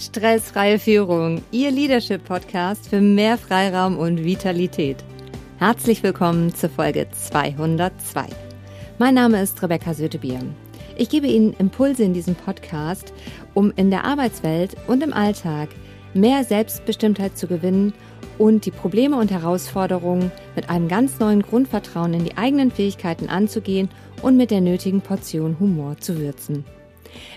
Stressfreie Führung, Ihr Leadership-Podcast für mehr Freiraum und Vitalität. Herzlich willkommen zur Folge 202. Mein Name ist Rebecca Sötebier. Ich gebe Ihnen Impulse in diesem Podcast, um in der Arbeitswelt und im Alltag mehr Selbstbestimmtheit zu gewinnen und die Probleme und Herausforderungen mit einem ganz neuen Grundvertrauen in die eigenen Fähigkeiten anzugehen und mit der nötigen Portion Humor zu würzen.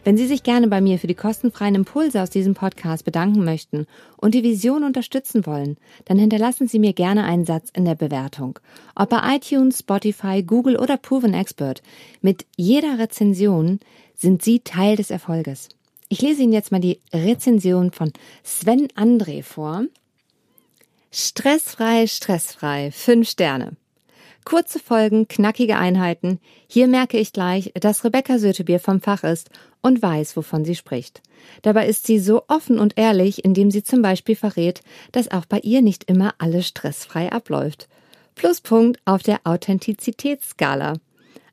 Wenn Sie sich gerne bei mir für die kostenfreien Impulse aus diesem Podcast bedanken möchten und die Vision unterstützen wollen, dann hinterlassen Sie mir gerne einen Satz in der Bewertung. Ob bei iTunes, Spotify, Google oder Proven Expert. Mit jeder Rezension sind Sie Teil des Erfolges. Ich lese Ihnen jetzt mal die Rezension von Sven André vor. Stressfrei, stressfrei. Fünf Sterne. Kurze Folgen, knackige Einheiten. Hier merke ich gleich, dass Rebecca Sötebier vom Fach ist und weiß, wovon sie spricht. Dabei ist sie so offen und ehrlich, indem sie zum Beispiel verrät, dass auch bei ihr nicht immer alles stressfrei abläuft. Pluspunkt auf der Authentizitätsskala.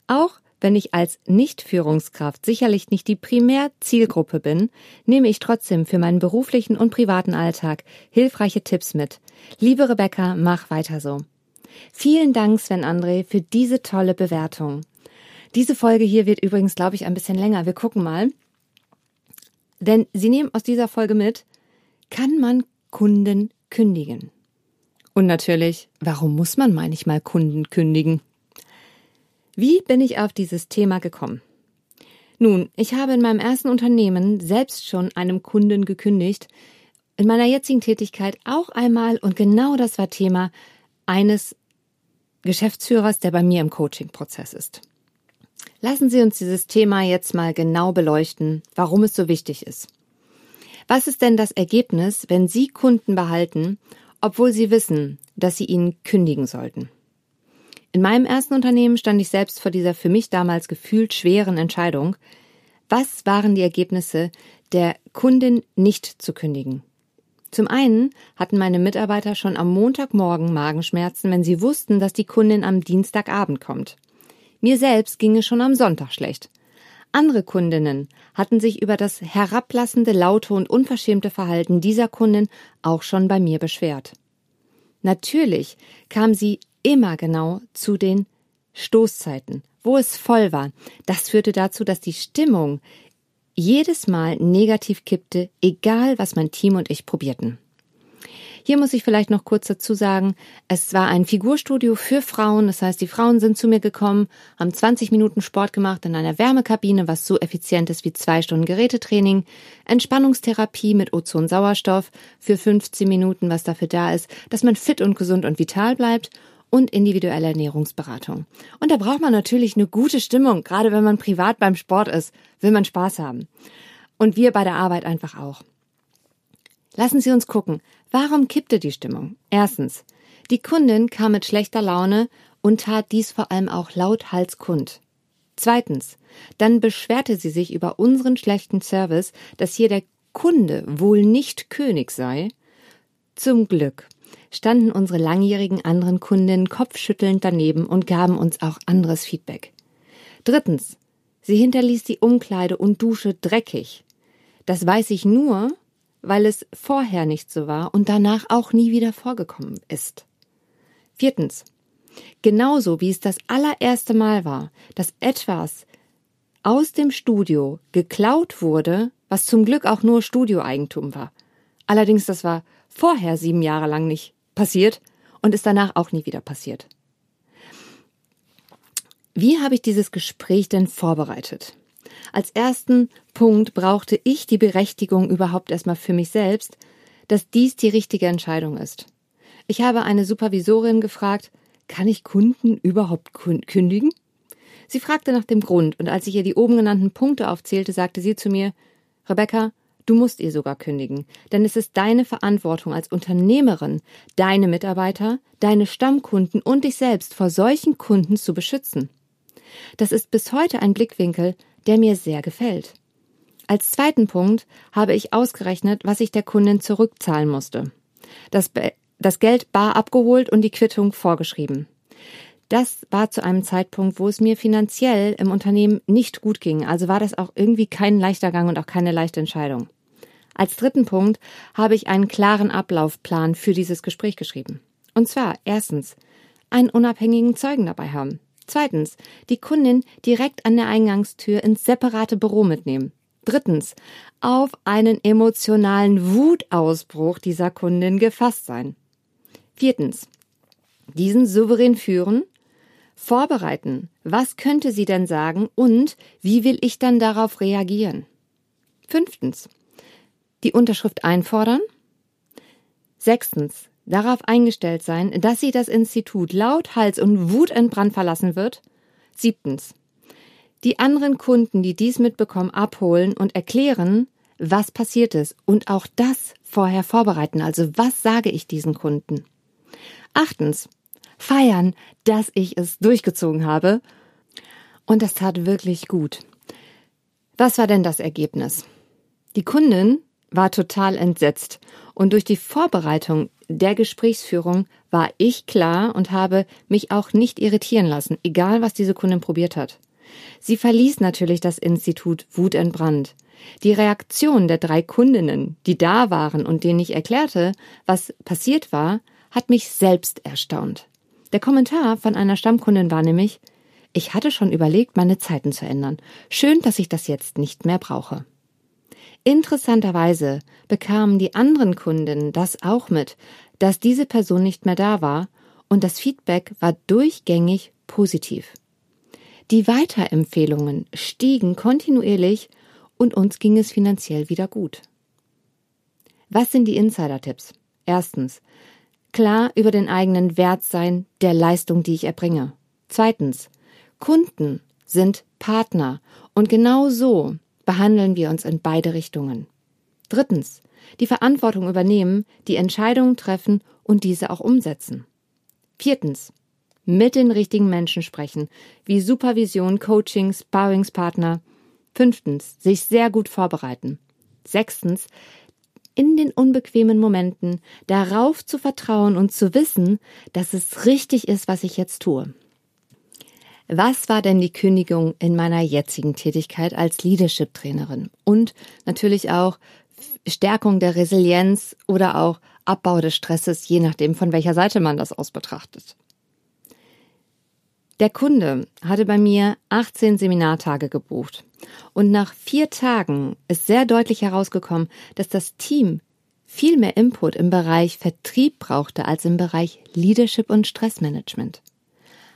Auch wenn ich als Nicht-Führungskraft sicherlich nicht die Primärzielgruppe bin, nehme ich trotzdem für meinen beruflichen und privaten Alltag hilfreiche Tipps mit. Liebe Rebecca, mach weiter so. Vielen Dank, Sven André, für diese tolle Bewertung. Diese Folge hier wird übrigens, glaube ich, ein bisschen länger. Wir gucken mal. Denn Sie nehmen aus dieser Folge mit, kann man Kunden kündigen? Und natürlich, warum muss man manchmal Kunden kündigen? Wie bin ich auf dieses Thema gekommen? Nun, ich habe in meinem ersten Unternehmen selbst schon einem Kunden gekündigt, in meiner jetzigen Tätigkeit auch einmal und genau das war Thema eines Geschäftsführers, der bei mir im Coaching-Prozess ist. Lassen Sie uns dieses Thema jetzt mal genau beleuchten, warum es so wichtig ist. Was ist denn das Ergebnis, wenn Sie Kunden behalten, obwohl Sie wissen, dass Sie ihnen kündigen sollten? In meinem ersten Unternehmen stand ich selbst vor dieser für mich damals gefühlt schweren Entscheidung. Was waren die Ergebnisse der Kundin nicht zu kündigen? Zum einen hatten meine Mitarbeiter schon am Montagmorgen Magenschmerzen, wenn sie wussten, dass die Kundin am Dienstagabend kommt. Mir selbst ging es schon am Sonntag schlecht. Andere Kundinnen hatten sich über das herablassende, laute und unverschämte Verhalten dieser Kundin auch schon bei mir beschwert. Natürlich kam sie immer genau zu den Stoßzeiten, wo es voll war. Das führte dazu, dass die Stimmung jedes Mal negativ kippte, egal was mein Team und ich probierten. Hier muss ich vielleicht noch kurz dazu sagen, es war ein Figurstudio für Frauen, das heißt, die Frauen sind zu mir gekommen, haben 20 Minuten Sport gemacht in einer Wärmekabine, was so effizient ist wie zwei Stunden Gerätetraining, Entspannungstherapie mit Ozonsauerstoff für 15 Minuten, was dafür da ist, dass man fit und gesund und vital bleibt und individuelle Ernährungsberatung. Und da braucht man natürlich eine gute Stimmung, gerade wenn man privat beim Sport ist, will man Spaß haben. Und wir bei der Arbeit einfach auch. Lassen Sie uns gucken, warum kippte die Stimmung? Erstens, die Kundin kam mit schlechter Laune und tat dies vor allem auch lauthals kund. Zweitens, dann beschwerte sie sich über unseren schlechten Service, dass hier der Kunde wohl nicht König sei. Zum Glück standen unsere langjährigen anderen Kundinnen kopfschüttelnd daneben und gaben uns auch anderes Feedback. Drittens, sie hinterließ die Umkleide und Dusche dreckig. Das weiß ich nur, weil es vorher nicht so war und danach auch nie wieder vorgekommen ist. Viertens, genauso wie es das allererste Mal war, dass etwas aus dem Studio geklaut wurde, was zum Glück auch nur Studioeigentum war. Allerdings, das war vorher sieben Jahre lang nicht passiert und ist danach auch nie wieder passiert. Wie habe ich dieses Gespräch denn vorbereitet? Als ersten Punkt brauchte ich die Berechtigung überhaupt erstmal für mich selbst, dass dies die richtige Entscheidung ist. Ich habe eine Supervisorin gefragt, kann ich Kunden überhaupt kündigen? Sie fragte nach dem Grund, und als ich ihr die oben genannten Punkte aufzählte, sagte sie zu mir Rebecca, Du musst ihr sogar kündigen, denn es ist deine Verantwortung als Unternehmerin, deine Mitarbeiter, deine Stammkunden und dich selbst vor solchen Kunden zu beschützen. Das ist bis heute ein Blickwinkel, der mir sehr gefällt. Als zweiten Punkt habe ich ausgerechnet, was ich der Kundin zurückzahlen musste. Das, das Geld bar abgeholt und die Quittung vorgeschrieben. Das war zu einem Zeitpunkt, wo es mir finanziell im Unternehmen nicht gut ging, also war das auch irgendwie kein leichter Gang und auch keine leichte Entscheidung. Als dritten Punkt habe ich einen klaren Ablaufplan für dieses Gespräch geschrieben. Und zwar erstens, einen unabhängigen Zeugen dabei haben. Zweitens, die Kundin direkt an der Eingangstür ins separate Büro mitnehmen. Drittens, auf einen emotionalen Wutausbruch dieser Kundin gefasst sein. Viertens, diesen souverän führen, vorbereiten. Was könnte sie denn sagen und wie will ich dann darauf reagieren? Fünftens, die Unterschrift einfordern. Sechstens, darauf eingestellt sein, dass sie das Institut laut, Hals und wutentbrannt verlassen wird. Siebtens, die anderen Kunden, die dies mitbekommen, abholen und erklären, was passiert ist und auch das vorher vorbereiten. Also was sage ich diesen Kunden? Achtens, feiern, dass ich es durchgezogen habe. Und das tat wirklich gut. Was war denn das Ergebnis? Die Kundin war total entsetzt und durch die Vorbereitung der Gesprächsführung war ich klar und habe mich auch nicht irritieren lassen, egal was diese Kundin probiert hat. Sie verließ natürlich das Institut wutentbrannt. Die Reaktion der drei Kundinnen, die da waren und denen ich erklärte, was passiert war, hat mich selbst erstaunt. Der Kommentar von einer Stammkundin war nämlich, ich hatte schon überlegt, meine Zeiten zu ändern. Schön, dass ich das jetzt nicht mehr brauche. Interessanterweise bekamen die anderen Kundinnen das auch mit, dass diese Person nicht mehr da war, und das Feedback war durchgängig positiv. Die Weiterempfehlungen stiegen kontinuierlich und uns ging es finanziell wieder gut. Was sind die Insider-Tipps? Erstens, klar über den eigenen Wert sein der Leistung, die ich erbringe. Zweitens, Kunden sind Partner und genau so behandeln wir uns in beide Richtungen. Drittens, die Verantwortung übernehmen, die Entscheidungen treffen und diese auch umsetzen. Viertens, mit den richtigen Menschen sprechen, wie Supervision, Coaching, Sparringspartner. Fünftens, sich sehr gut vorbereiten. Sechstens, in den unbequemen Momenten darauf zu vertrauen und zu wissen, dass es richtig ist, was ich jetzt tue. Was war denn die Kündigung in meiner jetzigen Tätigkeit als Leadership-Trainerin? Und natürlich auch Stärkung der Resilienz oder auch Abbau des Stresses, je nachdem, von welcher Seite man das aus betrachtet. Der Kunde hatte bei mir 18 Seminartage gebucht. Und nach vier Tagen ist sehr deutlich herausgekommen, dass das Team viel mehr Input im Bereich Vertrieb brauchte als im Bereich Leadership und Stressmanagement.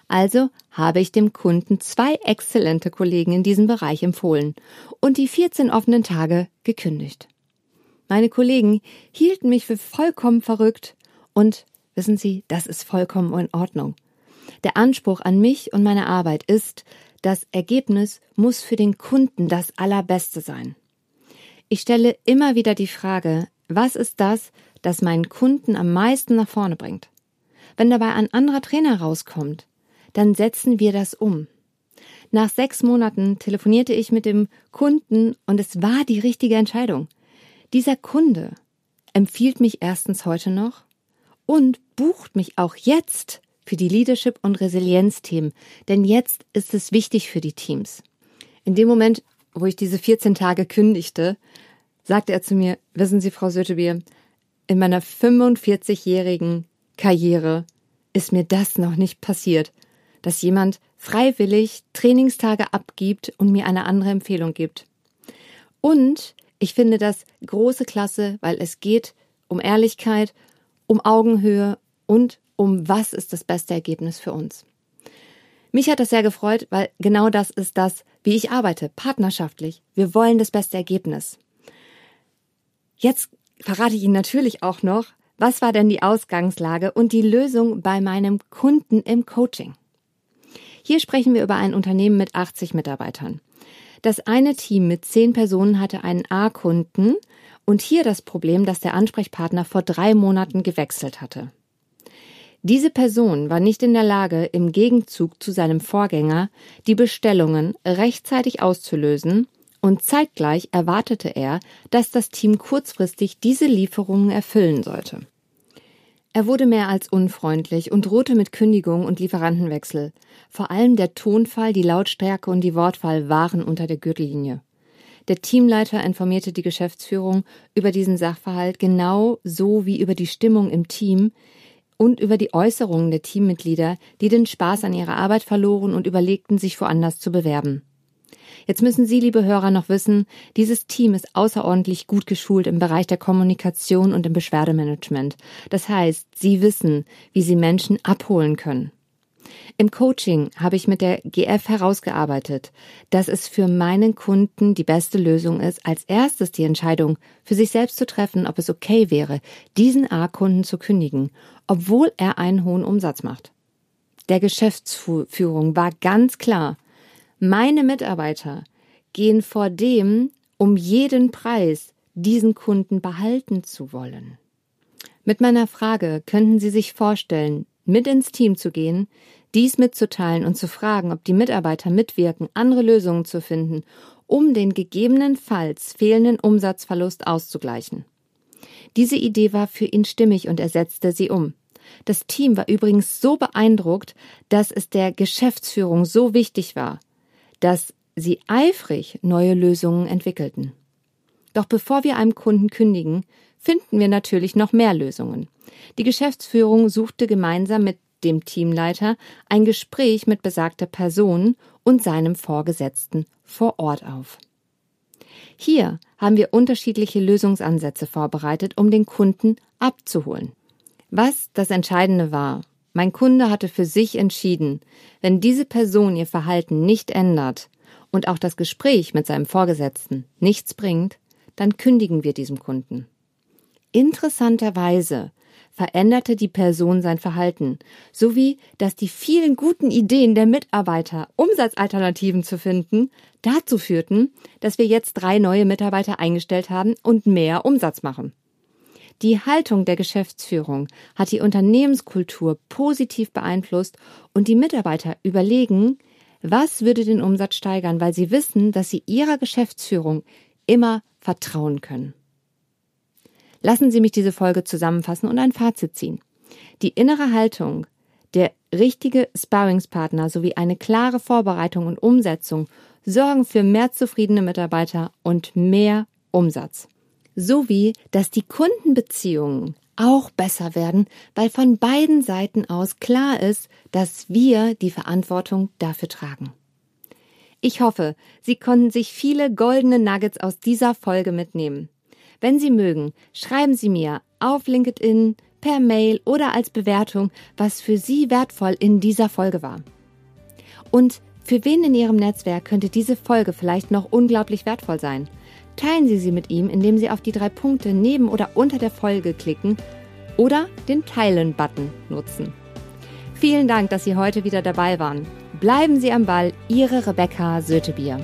Also habe ich dem Kunden zwei exzellente Kollegen in diesem Bereich empfohlen und die 14 offenen Tage gekündigt. Meine Kollegen hielten mich für vollkommen verrückt und wissen Sie, das ist vollkommen in Ordnung. Der Anspruch an mich und meine Arbeit ist, das Ergebnis muss für den Kunden das Allerbeste sein. Ich stelle immer wieder die Frage, was ist das, das meinen Kunden am meisten nach vorne bringt? Wenn dabei ein anderer Trainer rauskommt, dann setzen wir das um. Nach sechs Monaten telefonierte ich mit dem Kunden und es war die richtige Entscheidung. Dieser Kunde empfiehlt mich erstens heute noch und bucht mich auch jetzt für die Leadership- und Resilienzthemen, denn jetzt ist es wichtig für die Teams. In dem Moment, wo ich diese 14 Tage kündigte, sagte er zu mir, wissen Sie, Frau Sötebier, in meiner 45-jährigen Karriere ist mir das noch nicht passiert, dass jemand freiwillig Trainingstage abgibt und mir eine andere Empfehlung gibt. Und ich finde das große Klasse, weil es geht um Ehrlichkeit, um Augenhöhe und um was ist das beste Ergebnis für uns. Mich hat das sehr gefreut, weil genau das ist das, wie ich arbeite, partnerschaftlich. Wir wollen das beste Ergebnis. Jetzt verrate ich Ihnen natürlich auch noch, was war denn die Ausgangslage und die Lösung bei meinem Kunden im Coaching. Hier sprechen wir über ein Unternehmen mit 80 Mitarbeitern. Das eine Team mit 10 Personen hatte einen A-Kunden und hier das Problem, dass der Ansprechpartner vor drei Monaten gewechselt hatte. Diese Person war nicht in der Lage, im Gegenzug zu seinem Vorgänger die Bestellungen rechtzeitig auszulösen, und zeitgleich erwartete er, dass das Team kurzfristig diese Lieferungen erfüllen sollte. Er wurde mehr als unfreundlich und drohte mit Kündigung und Lieferantenwechsel. Vor allem der Tonfall, die Lautstärke und die Wortwahl waren unter der Gürtellinie. Der Teamleiter informierte die Geschäftsführung über diesen Sachverhalt genau so wie über die Stimmung im Team und über die Äußerungen der Teammitglieder, die den Spaß an ihrer Arbeit verloren und überlegten, sich woanders zu bewerben. Jetzt müssen Sie, liebe Hörer, noch wissen, dieses Team ist außerordentlich gut geschult im Bereich der Kommunikation und im Beschwerdemanagement. Das heißt, Sie wissen, wie Sie Menschen abholen können. Im Coaching habe ich mit der GF herausgearbeitet, dass es für meinen Kunden die beste Lösung ist, als erstes die Entscheidung für sich selbst zu treffen, ob es okay wäre, diesen A-Kunden zu kündigen, obwohl er einen hohen Umsatz macht. Der Geschäftsführung war ganz klar, meine Mitarbeiter gehen vor dem, um jeden Preis diesen Kunden behalten zu wollen. Mit meiner Frage könnten Sie sich vorstellen, mit ins Team zu gehen, dies mitzuteilen und zu fragen, ob die Mitarbeiter mitwirken, andere Lösungen zu finden, um den gegebenenfalls fehlenden Umsatzverlust auszugleichen. Diese Idee war für ihn stimmig und er setzte sie um. Das Team war übrigens so beeindruckt, dass es der Geschäftsführung so wichtig war, dass sie eifrig neue Lösungen entwickelten. Doch bevor wir einem Kunden kündigen, finden wir natürlich noch mehr Lösungen. Die Geschäftsführung suchte gemeinsam mit dem Teamleiter ein Gespräch mit besagter Person und seinem Vorgesetzten vor Ort auf. Hier haben wir unterschiedliche Lösungsansätze vorbereitet, um den Kunden abzuholen. Was das Entscheidende war, mein Kunde hatte für sich entschieden, wenn diese Person ihr Verhalten nicht ändert und auch das Gespräch mit seinem Vorgesetzten nichts bringt, dann kündigen wir diesem Kunden. Interessanterweise veränderte die Person sein Verhalten, sowie dass die vielen guten Ideen der Mitarbeiter, Umsatzalternativen zu finden, dazu führten, dass wir jetzt drei neue Mitarbeiter eingestellt haben und mehr Umsatz machen. Die Haltung der Geschäftsführung hat die Unternehmenskultur positiv beeinflusst und die Mitarbeiter überlegen, was würde den Umsatz steigern, weil sie wissen, dass sie ihrer Geschäftsführung immer vertrauen können. Lassen Sie mich diese Folge zusammenfassen und ein Fazit ziehen. Die innere Haltung, der richtige Sparringspartner sowie eine klare Vorbereitung und Umsetzung sorgen für mehr zufriedene Mitarbeiter und mehr Umsatz sowie dass die Kundenbeziehungen auch besser werden, weil von beiden Seiten aus klar ist, dass wir die Verantwortung dafür tragen. Ich hoffe, Sie konnten sich viele goldene Nuggets aus dieser Folge mitnehmen. Wenn Sie mögen, schreiben Sie mir auf LinkedIn, per Mail oder als Bewertung, was für Sie wertvoll in dieser Folge war. Und für wen in Ihrem Netzwerk könnte diese Folge vielleicht noch unglaublich wertvoll sein? Teilen Sie sie mit ihm, indem Sie auf die drei Punkte neben oder unter der Folge klicken oder den Teilen-Button nutzen. Vielen Dank, dass Sie heute wieder dabei waren. Bleiben Sie am Ball, Ihre Rebecca Sötebier.